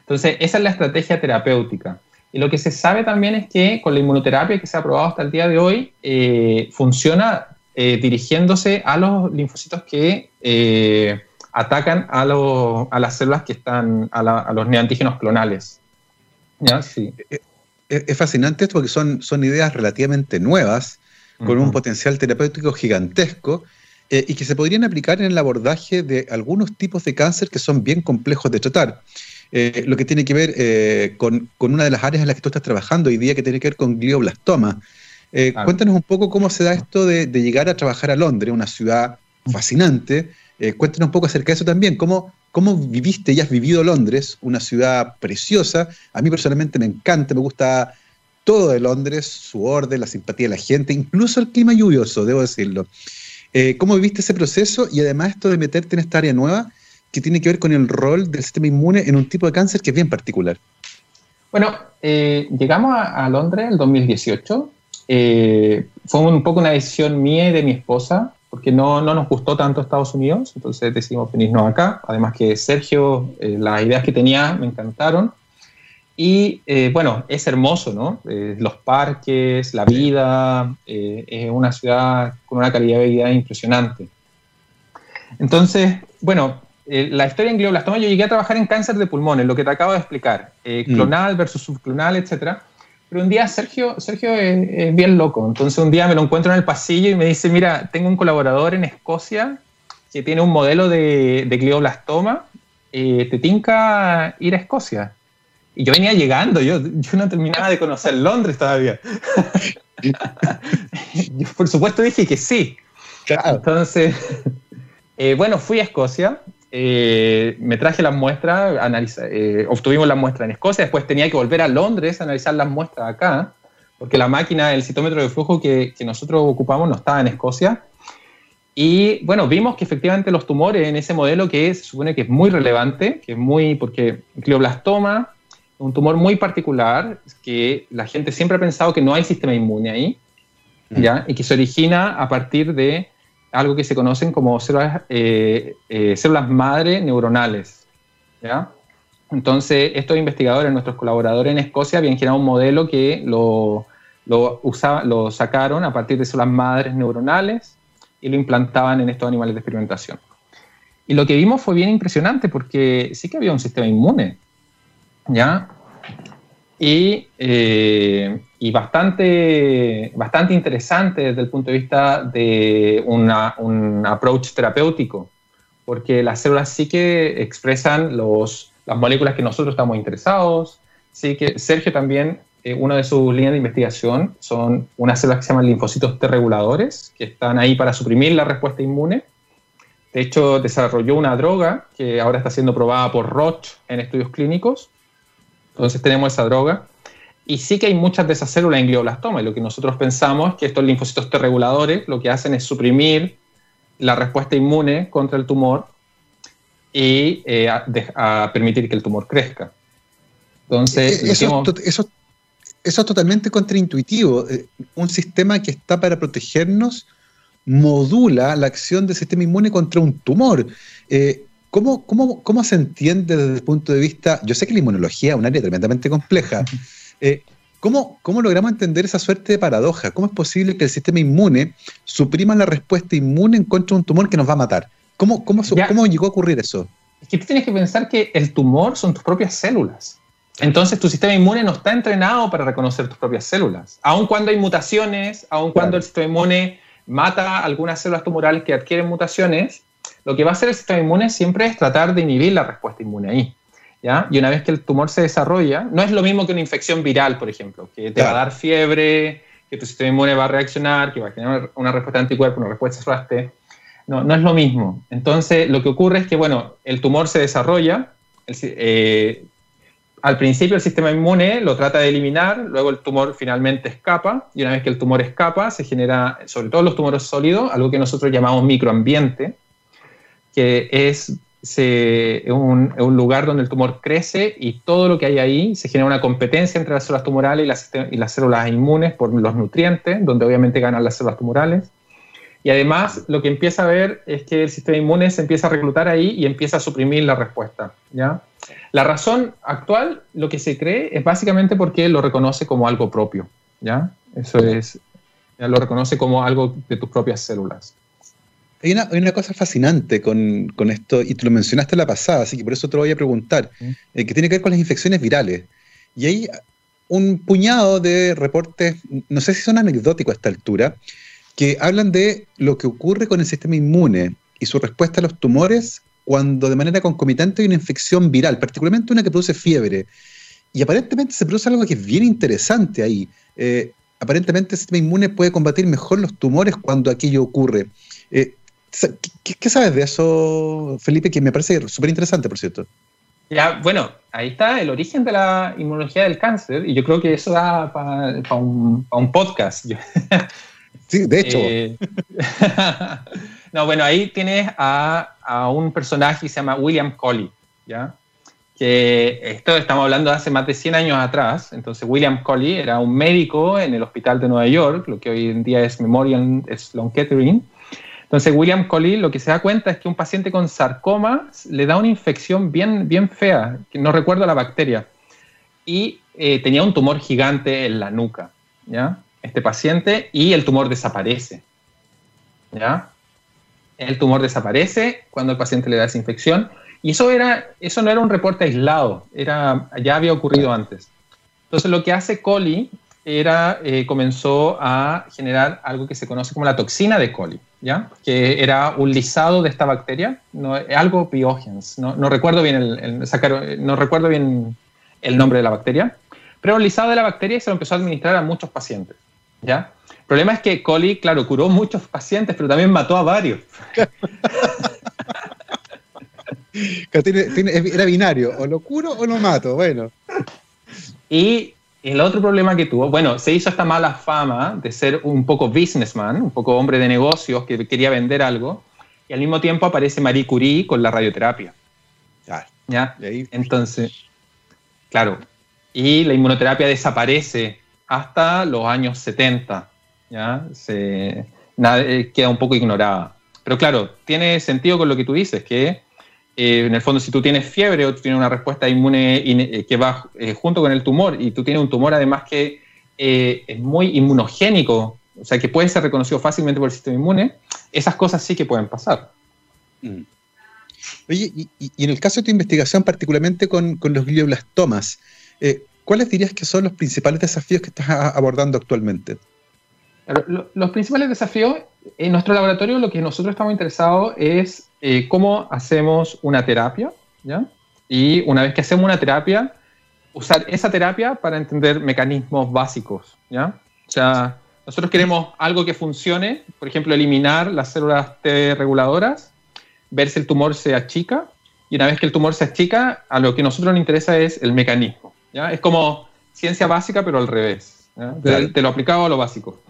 Entonces, esa es la estrategia terapéutica. Y lo que se sabe también es que con la inmunoterapia que se ha probado hasta el día de hoy, eh, funciona eh, dirigiéndose a los linfocitos que eh, atacan a, a, las células que están, a, los neantígenos clonales. Es, fascinante esto porque son, son ideas relativamente nuevas, con un potencial terapéutico gigantesco. y que se podrían aplicar en el abordaje de algunos tipos de cáncer que son bien complejos de tratar. Eh, lo que tiene que ver eh, con, una de las áreas en las que tú estás trabajando hoy día, que tiene que ver con glioblastoma. Eh, cuéntanos un poco cómo se da esto de, llegar a trabajar a Londres, una ciudad fascinante. cuéntanos un poco acerca de eso también. ¿Cómo, ¿Cómo viviste y has vivido Londres, una ciudad preciosa? A mí personalmente me encanta, me gusta todo de Londres, su orden, la simpatía de la gente, incluso el clima lluvioso, debo decirlo. ¿Cómo viviste ese proceso y además esto de meterte en esta área nueva? Que tiene que ver con el rol del sistema inmune en un tipo de cáncer que es bien particular. Bueno, eh, llegamos a, Londres en el 2018. Eh, fue un poco una decisión mía y de mi esposa, porque no, no nos gustó tanto Estados Unidos, entonces decidimos venirnos acá. Además que Sergio, eh, las ideas que tenía me encantaron. Y eh, bueno, es hermoso, ¿no? Eh, los parques, la vida, es una ciudad con una calidad de vida impresionante. Entonces, bueno, la historia en glioblastoma, yo llegué a trabajar en cáncer de pulmones, lo que te acabo de explicar, mm. clonal versus subclonal, etcétera. Pero un día Sergio, Sergio es, bien loco. Entonces un día me lo encuentro en el pasillo y me dice, mira, tengo un colaborador en Escocia que tiene un modelo de, de glioblastoma. Eh, ¿Te tinca ir a Escocia? Y yo venía llegando, yo, yo no terminaba de conocer Londres todavía. yo por supuesto dije que sí. Entonces, eh, bueno, fui a Escocia, eh, me traje las muestras, eh, obtuvimos las muestras en Escocia, después tenía que volver a Londres a analizar las muestras acá, porque la máquina, el citómetro de flujo que, nosotros ocupamos no estaba en Escocia. Y bueno, vimos que efectivamente los tumores en ese modelo que se supone que es muy relevante, que es muy, porque glioblastoma, un tumor muy particular, que la gente siempre ha pensado que no hay sistema inmune ahí, ¿ya? Y que se origina a partir de algo que se conocen como células, eh, eh, células madre neuronales. ¿ya? Entonces, estos investigadores, nuestros colaboradores en Escocia, habían generado un modelo que lo, lo, lo sacaron a partir de células madres neuronales y lo implantaban en estos animales de experimentación. Y lo que vimos fue bien impresionante porque sí que había un sistema inmune. ¿ya? Y eh, y bastante, bastante interesante desde el punto de vista de un approach terapéutico, porque las células sí que expresan los, las moléculas que nosotros estamos interesados. Sí que Sergio también, eh, una de sus líneas de investigación son unas células que se llaman linfocitos T reguladores, que están ahí para suprimir la respuesta inmune. De hecho, desarrolló una droga que ahora está siendo probada por Roche en estudios clínicos. Entonces tenemos esa droga y sí que hay muchas de esas células en glioblastoma. Y lo que nosotros pensamos es que estos linfocitos T reguladores lo que hacen es suprimir la respuesta inmune contra el tumor y eh, a, permitir que el tumor crezca. Entonces, eh, eso, eso, eso, es totalmente contraintuitivo. Eh, un sistema que está para protegernos modula la acción del sistema inmune contra un tumor. ¿cómo, cómo, cómo se entiende desde el punto de vista? Yo sé que la inmunología es un área tremendamente compleja. Eh, ¿cómo, logramos entender esa suerte de paradoja? ¿Cómo es posible que el sistema inmune suprima la respuesta inmune en contra de un tumor que nos va a matar? ¿Cómo, cómo, cómo llegó a ocurrir eso? Es que tú tienes que pensar que el tumor son tus propias células. Entonces tu sistema inmune no está entrenado para reconocer tus propias células. Aun cuando hay mutaciones, aun cuando el sistema inmune mata algunas células tumorales que adquieren mutaciones, lo que va a hacer el sistema inmune siempre es tratar de inhibir la respuesta inmune ahí. Y una vez que el tumor se desarrolla, no es lo mismo que una infección viral, por ejemplo, que te va a dar fiebre, que tu sistema inmune va a reaccionar, que va a generar una respuesta anticuerpo, una respuesta SRAST. No, no es lo mismo. Entonces, lo que ocurre es que, bueno, el tumor se desarrolla, eh, al principio el sistema inmune lo trata de eliminar, luego el tumor finalmente escapa, y una vez que el tumor escapa, se genera, sobre todo los tumores sólidos, algo que nosotros llamamos microambiente, que es es un, lugar donde el tumor crece y todo lo que hay ahí se genera una competencia entre las células tumorales y las, y las células inmunes por los nutrientes, donde obviamente ganan las células tumorales. Y además lo que empieza a ver es que el sistema inmune se empieza a reclutar ahí y empieza a suprimir la respuesta. ¿ya? La razón actual, lo que se cree, es básicamente porque lo reconoce como algo propio. ¿ya? Eso es, ya lo reconoce como algo de tus propias células. Hay una, cosa fascinante con, esto, y tú lo mencionaste la pasada, así que por eso te lo voy a preguntar, eh, que tiene que ver con las infecciones virales. Y hay un puñado de reportes, no sé si son anecdóticos a esta altura, que hablan de lo que ocurre con el sistema inmune y su respuesta a los tumores cuando de manera concomitante hay una infección viral, particularmente una que produce fiebre. Y aparentemente se produce algo que es bien interesante ahí. Eh, aparentemente el sistema inmune puede combatir mejor los tumores cuando aquello ocurre. Eh, ¿Qué, sabes de eso, Felipe? Que me parece súper interesante, por cierto. Ya, bueno, ahí está el origen de la inmunología del cáncer y yo creo que eso da para un, podcast. Sí, de hecho. Eh, no, bueno, ahí tienes a, un personaje que se llama William Colley, ¿ya? Que esto estamos hablando de hace más de 100 años atrás. Entonces, William Colley era un médico en el hospital de Nueva York, lo que hoy en día es Memorial Sloan Kettering, Entonces, William Coley lo que se da cuenta es que un paciente con sarcoma le da una infección bien, bien fea, que no recuerdo la bacteria, y eh, tenía un tumor gigante en la nuca, ¿ya? Este paciente, y el tumor desaparece, ¿ya? El tumor desaparece cuando el paciente le da esa infección, y eso, era, eso no era un reporte aislado, era, ya había ocurrido antes. Entonces, lo que hace Coley era, eh, comenzó a generar algo que se conoce como la toxina de coli, ¿ya? que era un lisado de esta bacteria, no, algo biogens, no, no, recuerdo bien el, sacar, no recuerdo bien el nombre de la bacteria, pero un lisado de la bacteria y se lo empezó a administrar a muchos pacientes. ¿ya? El problema es que coli, claro, curó muchos pacientes, pero también mató a varios. era binario, o lo curo o lo mato, bueno. Y el otro problema que tuvo, bueno, se hizo esta mala fama de ser un poco businessman, un poco hombre de negocios que quería vender algo, y al mismo tiempo aparece Marie Curie con la radioterapia. ¿Ya? Entonces, claro, y la inmunoterapia desaparece hasta los años 70, ¿ya? Se, eh, queda un poco ignorada. Pero claro, tiene sentido con lo que tú dices, que eh, en el fondo, si tú tienes fiebre o tú tienes una respuesta inmune eh, que va eh, junto con el tumor y tú tienes un tumor además que es muy inmunogénico, o sea, que puede ser reconocido fácilmente por el sistema inmune, esas cosas sí que pueden pasar. Mm. Oye, y, en el caso de tu investigación, particularmente con, con los glioblastomas, ¿cuáles dirías que son los principales desafíos que estás abordando actualmente? Los principales desafíos, en nuestro laboratorio lo que nosotros estamos interesados es eh, cómo hacemos una terapia, ¿ya? Y una vez que hacemos una terapia, usar esa terapia para entender mecanismos básicos, ¿ya? O sea, nosotros queremos algo que funcione, por ejemplo, eliminar las células T reguladoras, ver si el tumor se achica, y una vez que el tumor se achica, a lo que a nosotros nos interesa es el mecanismo, ¿ya? Es como ciencia básica, pero al revés, te, lo aplicado a lo básico.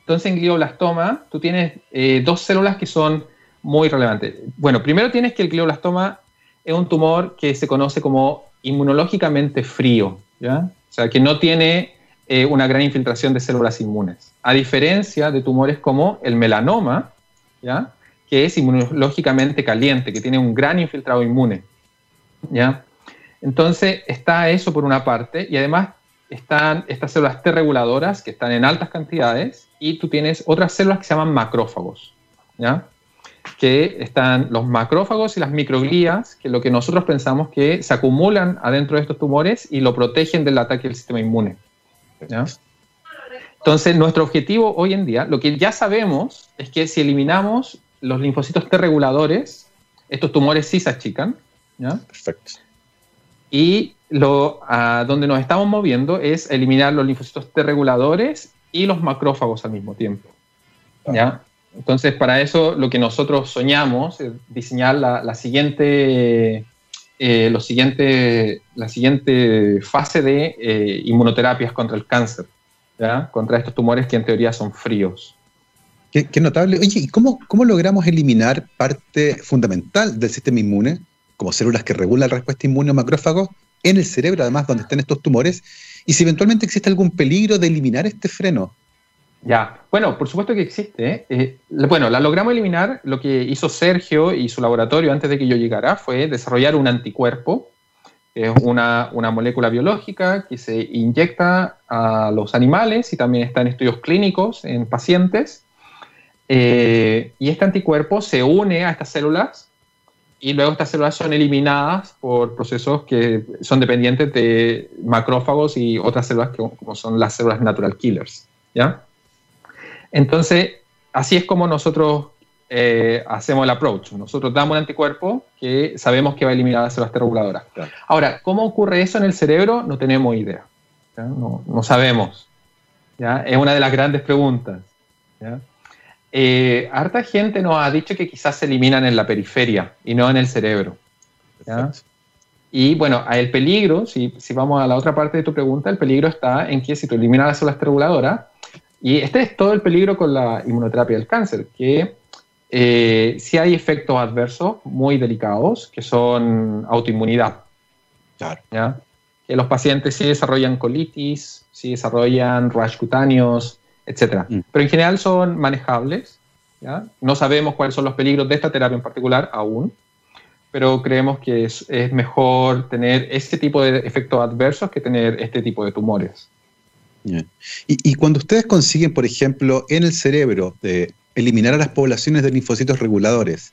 Entonces, en glioblastoma, tú tienes eh, dos células que son muy relevantes. Bueno, primero tienes que el glioblastoma es un tumor que se conoce como inmunológicamente frío, ¿ya? O sea, que no tiene eh, una gran infiltración de células inmunes. A diferencia de tumores como el melanoma, ¿ya? Que es inmunológicamente caliente, que tiene un gran infiltrado inmune, ¿ya? Entonces, está eso por una parte, y además están estas células T reguladoras que están en altas cantidades y tú tienes otras células que se llaman macrófagos, ¿ya? Que están los macrófagos y las microglías, que es lo que nosotros pensamos que se acumulan adentro de estos tumores y lo protegen del ataque del sistema inmune. ¿ya? Entonces, nuestro objetivo hoy en día, lo que ya sabemos es que si eliminamos los linfocitos T reguladores, estos tumores sí se achican. ¿ya? Perfecto. Y lo, a donde nos estamos moviendo es eliminar los linfocitos T reguladores y los macrófagos al mismo tiempo. ¿ya? Entonces, para eso lo que nosotros soñamos es diseñar la, siguiente, eh, siguiente, la siguiente fase de eh, inmunoterapias contra el cáncer, contra estos tumores que en teoría son fríos. Qué, notable. Oye, ¿y cómo, cómo logramos eliminar parte fundamental del sistema inmune, como células que regulan la respuesta inmune o macrófagos, en el cerebro, además, donde están estos tumores, y si eventualmente existe algún peligro de eliminar este freno. Ya, bueno, por supuesto que existe. ¿eh? bueno, la logramos eliminar. Lo que hizo Sergio y su laboratorio antes de que yo llegara fue desarrollar un anticuerpo, es una, una, molécula biológica que se inyecta a los animales y también está en estudios clínicos en pacientes. Eh, y este anticuerpo se une a estas células y luego estas células son eliminadas por procesos que son dependientes de macrófagos y otras células que, como son las células natural killers. ¿ya? Entonces, así es como nosotros eh, hacemos el approach. Nosotros damos un anticuerpo que sabemos que va a eliminar las células reguladoras. Ahora, ¿cómo ocurre eso en el cerebro? No tenemos idea. No, sabemos. ¿ya? Es una de las grandes preguntas. Eh, harta gente nos ha dicho que quizás se eliminan en la periferia y no en el cerebro. Y bueno, el peligro, si, si, vamos a la otra parte de tu pregunta, el peligro está en que si tú eliminas las células reguladoras, y este es todo el peligro con la inmunoterapia del cáncer, que eh, si hay efectos adversos muy delicados, que son autoinmunidad. Claro. ¿ya? Que los pacientes sí desarrollan colitis, sí desarrollan rash cutáneos, etc. Mm. Pero en general son manejables No sabemos cuáles son los peligros de esta terapia en particular aún, pero creemos que es, mejor tener este tipo de efectos adversos que tener este tipo de tumores. Y, cuando ustedes consiguen, por ejemplo, en el cerebro de eliminar a las poblaciones de linfocitos reguladores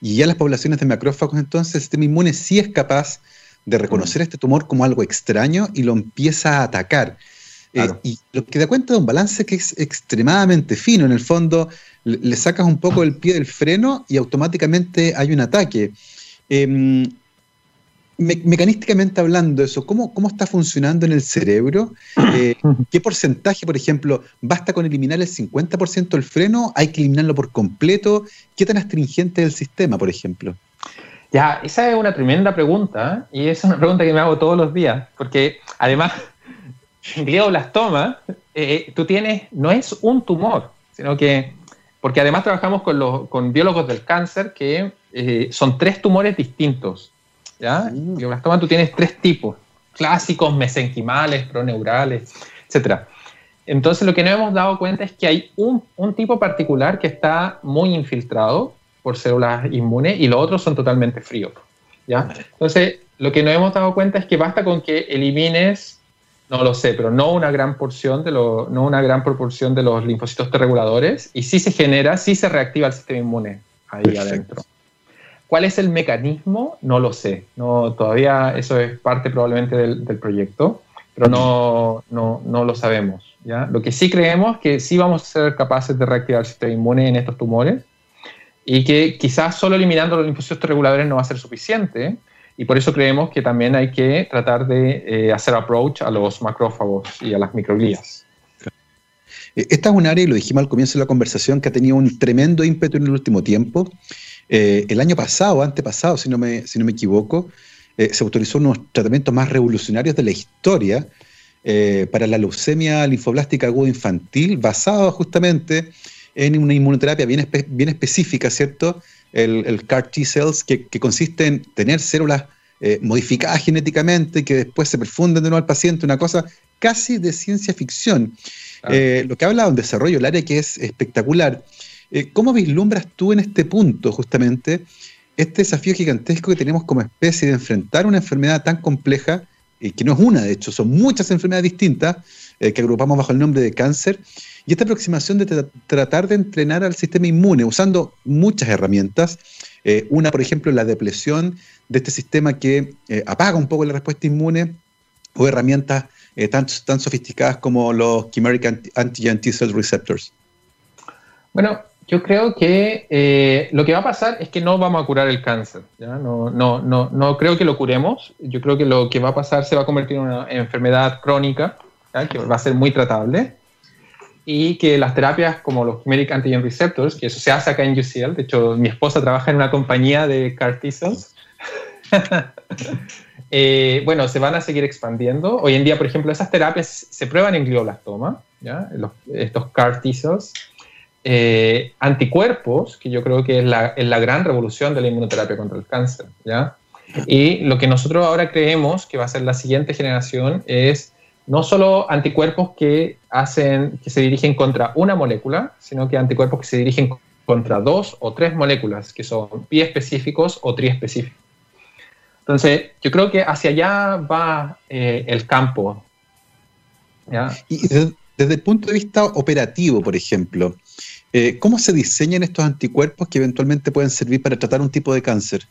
y ya las poblaciones de macrófagos, entonces el sistema inmune sí es capaz de reconocer este tumor como algo extraño y lo empieza a atacar. Eh, y lo que da cuenta de un balance que es extremadamente fino. En el fondo, le, sacas un poco el pie del freno y automáticamente hay un ataque. Em, mecanísticamente hablando, eso, ¿cómo, ¿cómo está funcionando en el cerebro? Eh, ¿Qué porcentaje, por ejemplo, basta con eliminar el 50% del freno? ¿Hay que eliminarlo por completo? ¿Qué tan astringente es el sistema, por ejemplo? Ya, esa es una tremenda pregunta ¿eh? y es una pregunta que me hago todos los días, porque además, glioblastoma, eh, tú tienes, no es un tumor, sino que, porque además trabajamos con, los, con biólogos del cáncer que eh, son tres tumores distintos. ¿Ya? Mm. Glioblastoma tú tienes tres tipos, clásicos, mesenquimales, proneurales, etc. Entonces lo que nos hemos dado cuenta es que hay un, un tipo particular que está muy infiltrado, por células inmunes y los otros son totalmente fríos. ¿ya? Entonces, lo que nos hemos dado cuenta es que basta con que elimines, no lo sé, pero no una gran porción de lo, no una gran proporción de los linfocitos T reguladores y sí se genera, sí se reactiva el sistema inmune ahí adentro. ¿Cuál es el mecanismo? No lo sé. No, todavía eso es parte probablemente del, proyecto, pero no, no, no, lo sabemos. ¿ya? Lo que sí creemos es que sí vamos a ser capaces de reactivar el sistema inmune en estos tumores y que quizás solo eliminando los linfocitos reguladores no va a ser suficiente. Y por eso creemos que también hay que tratar de eh, hacer approach a los macrófagos y a las microglías. Eh, esta es un área, y lo dijimos al comienzo de la conversación, que ha tenido un tremendo ímpetu en el último tiempo. Eh, el año pasado, antepasado, si no me, si no me equivoco, se autorizó unos tratamientos más revolucionarios de la historia para la leucemia linfoblástica aguda infantil, basado justamente en una inmunoterapia bien, bien específica, ¿cierto? El, CAR T-cells, que, consiste en tener células eh, modificadas genéticamente que después se perfunden de nuevo al paciente, una cosa casi de ciencia ficción. Eh, lo que habla de un desarrollo del área que es espectacular. Eh, ¿Cómo vislumbras tú en este punto, justamente, este desafío gigantesco que tenemos como especie de enfrentar una enfermedad tan compleja, que no es una, de hecho, son muchas enfermedades distintas que agrupamos bajo el nombre de cáncer, y esta aproximación de tratar de entrenar al sistema inmune usando muchas herramientas, eh, una por ejemplo la depresión de este sistema que eh, apaga un poco la respuesta inmune, o herramientas eh, tan, tan, sofisticadas como los Chimeric Antigen T-Cell Receptors. Bueno, yo creo que lo que va a pasar es que no vamos a curar el cáncer. No, no, no, no, creo que lo curemos. Yo creo que lo que va a pasar se va a convertir en una enfermedad crónica, que va a ser muy tratable y que las terapias como los Chimeric Antigen Receptors, que eso se hace acá en UCL, de hecho mi esposa trabaja en una compañía de CAR T-cells, eh, bueno, se van a seguir expandiendo. Hoy en día, por ejemplo, esas terapias se prueban en glioblastoma, ¿ya? estos CAR T-cells. Eh, anticuerpos, que yo creo que es la, es la, gran revolución de la inmunoterapia contra el cáncer. ¿ya? Y lo que nosotros ahora creemos que va a ser la siguiente generación es no solo anticuerpos que, hacen, que se dirigen contra una molécula, sino que anticuerpos que se dirigen contra dos o tres moléculas, que son específicos o triespecíficos. Entonces, yo creo que hacia allá va eh, el campo. Y desde, el punto de vista operativo, por ejemplo, eh, ¿cómo se diseñan estos anticuerpos que eventualmente pueden servir para tratar un tipo de cáncer?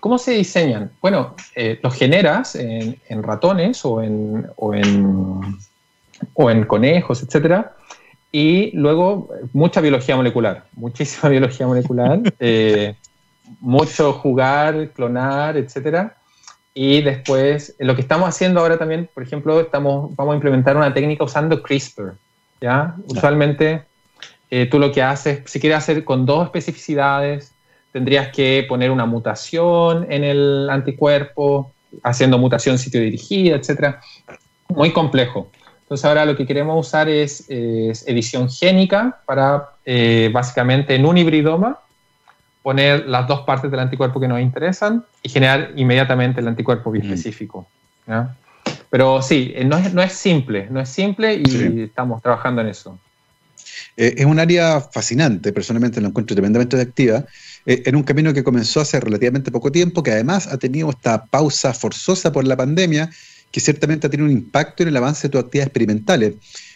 ¿Cómo se diseñan? Bueno, eh, los generas en, ratones o en, o en, conejos, etc. Y luego mucha biología molecular, muchísima biología molecular, eh, mucho jugar, clonar, etc. Y después, lo que estamos haciendo ahora también, por ejemplo, estamos, vamos a implementar una técnica usando CRISPR. ¿ya? Usualmente, eh, tú lo que haces, si quieres hacer con dos especificidades, tendrías que poner una mutación en el anticuerpo, haciendo mutación sitio dirigida, etc. Muy complejo. Entonces ahora lo que queremos usar es, edición génica para eh, básicamente en un hibridoma poner las dos partes del anticuerpo que nos interesan y generar inmediatamente el anticuerpo biespecífico. Pero sí, no es, no es, simple, no es simple y estamos trabajando en eso. Eh, es un área fascinante, personalmente lo encuentro tremendamente activa, eh, en un camino que comenzó hace relativamente poco tiempo, que además ha tenido esta pausa forzosa por la pandemia, que ciertamente ha tenido un impacto en el avance de tus actividades experimentales.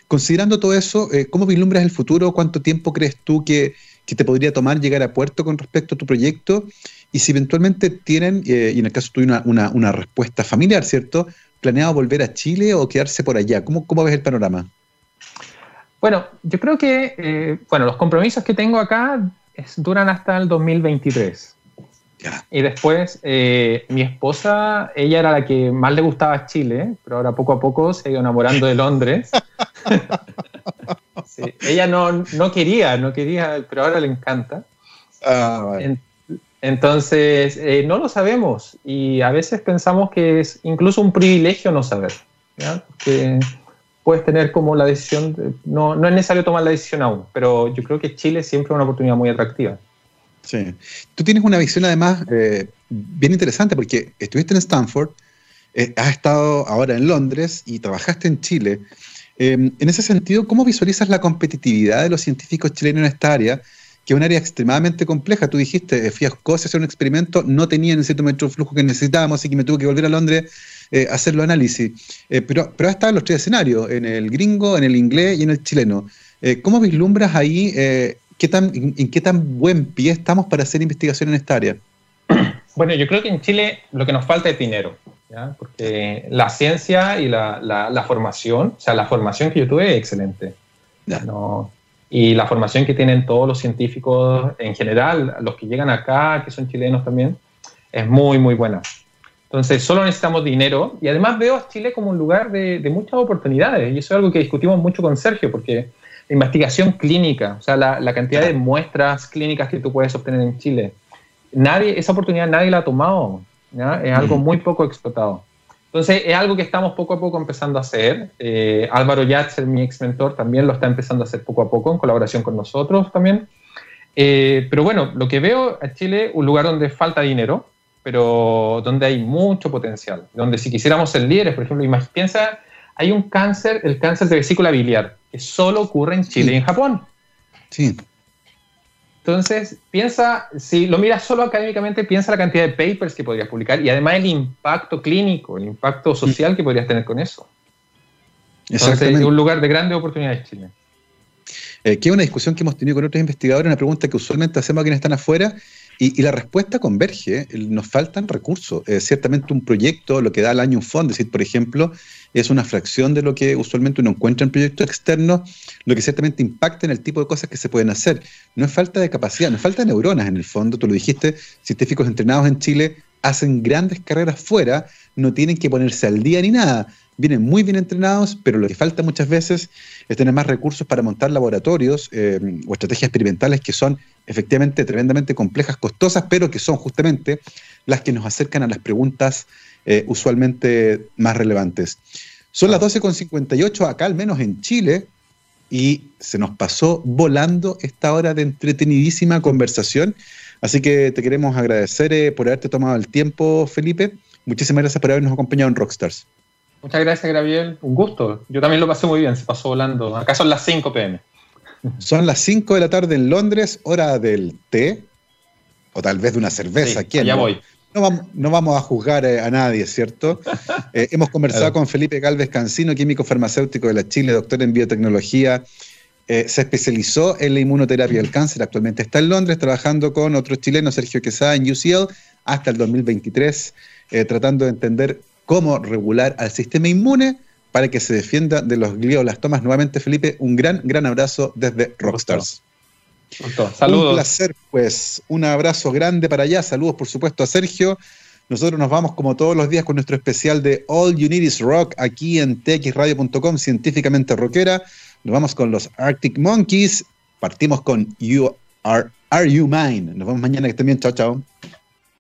Considerando todo eso, eh, ¿cómo vislumbras el futuro? ¿Cuánto tiempo crees tú que, te podría tomar llegar a puerto con respecto a tu proyecto? Y si eventualmente tienen, y en el caso tuyo una, una, respuesta familiar, ¿cierto? ¿Planeado volver a Chile o quedarse por allá? ¿Cómo, cómo ves el panorama? Bueno, yo creo que eh, bueno, los compromisos que tengo acá duran hasta el 2023. Y después, eh, mi esposa, ella era la que más le gustaba Chile, pero ahora poco a poco se ha ido enamorando de Londres. ella no, no, quería, no quería, pero ahora le encanta. Ah, entonces, eh, no lo sabemos y a veces pensamos que es incluso un privilegio no saber. Puedes tener como la decisión, no, no es necesario tomar la decisión aún, pero yo creo que Chile siempre es una oportunidad muy atractiva. Sí. Tú tienes una visión además eh, bien interesante porque estuviste en Stanford, eh, has estado ahora en Londres y trabajaste en Chile. Em, en ese sentido, ¿cómo visualizas la competitividad de los científicos chilenos en esta área? que es un área extremadamente compleja. Tú dijiste, fui a Escocia a hacer un experimento, no tenía el cierto metro flujo que necesitábamos, así que me tuve que volver a Londres eh, hacer los análisis. Eh, pero, pero estado en los tres escenarios, en el gringo, en el inglés y en el chileno. Eh, ¿Cómo vislumbras ahí qué tan, en, qué tan buen pie estamos para hacer investigación en esta área? Bueno, yo creo que en Chile lo que nos falta es dinero, porque la ciencia y la, la, formación, o sea, la formación que yo tuve es excelente. No, y la formación que tienen todos los científicos en general, los que llegan acá, que son chilenos también, es muy, muy buena. Entonces, solo necesitamos dinero y además veo a Chile como un lugar de, muchas oportunidades y eso es algo que discutimos mucho con Sergio porque la investigación clínica, o sea, la, cantidad de muestras clínicas que tú puedes obtener en Chile, nadie, esa oportunidad nadie la ha tomado, es algo muy poco explotado. Entonces, es algo que estamos poco a poco empezando a hacer. Eh, Álvaro Yatzer, mi ex mentor, también lo está empezando a hacer poco a poco en colaboración con nosotros también. Eh, pero bueno, lo que veo a Chile, un lugar donde falta dinero, pero donde hay mucho potencial, donde si quisiéramos ser líderes, por ejemplo, piensa, hay un cáncer, el cáncer de vesícula biliar, que solo ocurre en Chile y en Japón. Sí. Entonces, piensa, si lo miras solo académicamente, piensa la cantidad de papers que podrías publicar y además el impacto clínico, el impacto social que podrías tener con eso. Entonces, es un lugar de grandes oportunidades Chile. Eh, que es una discusión que hemos tenido con otros investigadores, una pregunta que usualmente hacemos a quienes están afuera, y, la respuesta converge, nos faltan recursos. Ciertamente un proyecto, lo que da al año un fondo, es decir, por ejemplo, es una fracción de lo que usualmente uno encuentra en proyectos externos, lo que ciertamente impacta en el tipo de cosas que se pueden hacer. No es falta de capacidad, no es falta de neuronas en el fondo, tú lo dijiste, científicos entrenados en Chile hacen grandes carreras fuera, no tienen que ponerse al día ni nada, vienen muy bien entrenados, pero lo que falta muchas veces es tener más recursos para montar laboratorios eh, o estrategias experimentales que son efectivamente tremendamente complejas, costosas, pero que son justamente las que nos acercan a las preguntas eh, usualmente más relevantes. Son las 12.58 acá, al menos en Chile, y se nos pasó volando esta hora de entretenidísima conversación. Así que te queremos agradecer eh, por haberte tomado el tiempo, Felipe. Muchísimas gracias por habernos acompañado en Rockstars. Muchas gracias, Gabriel. Un gusto. Yo también lo pasé muy bien, se pasó volando. Acá son las 5 pm. Son las 5 de la tarde en Londres, hora del té, o tal vez de una cerveza. Sí, Ya voy. No vamos, a juzgar eh, a nadie, ¿cierto? Eh, hemos conversado con Felipe Galvez Cancino, químico farmacéutico de la Chile, doctor en biotecnología. Eh, se especializó en la inmunoterapia del cáncer. Actualmente está en Londres trabajando con otros chilenos, Sergio Quesada, en UCL, hasta el 2023, tratando de entender cómo regular al sistema inmune para que se defienda de los glioblastomas. Nuevamente, Felipe, un gran, gran abrazo desde Rockstars. Saludos. Un placer, pues. Un abrazo grande para allá. Saludos, por supuesto, a Sergio. Nosotros nos vamos como todos los días con nuestro especial de All You Need Is Rock aquí en txradio.com, científicamente rockera. Nos vamos con los Arctic Monkeys. Partimos con You Are, Are You Mine. Nos vemos mañana que estén bien. Chao, chao.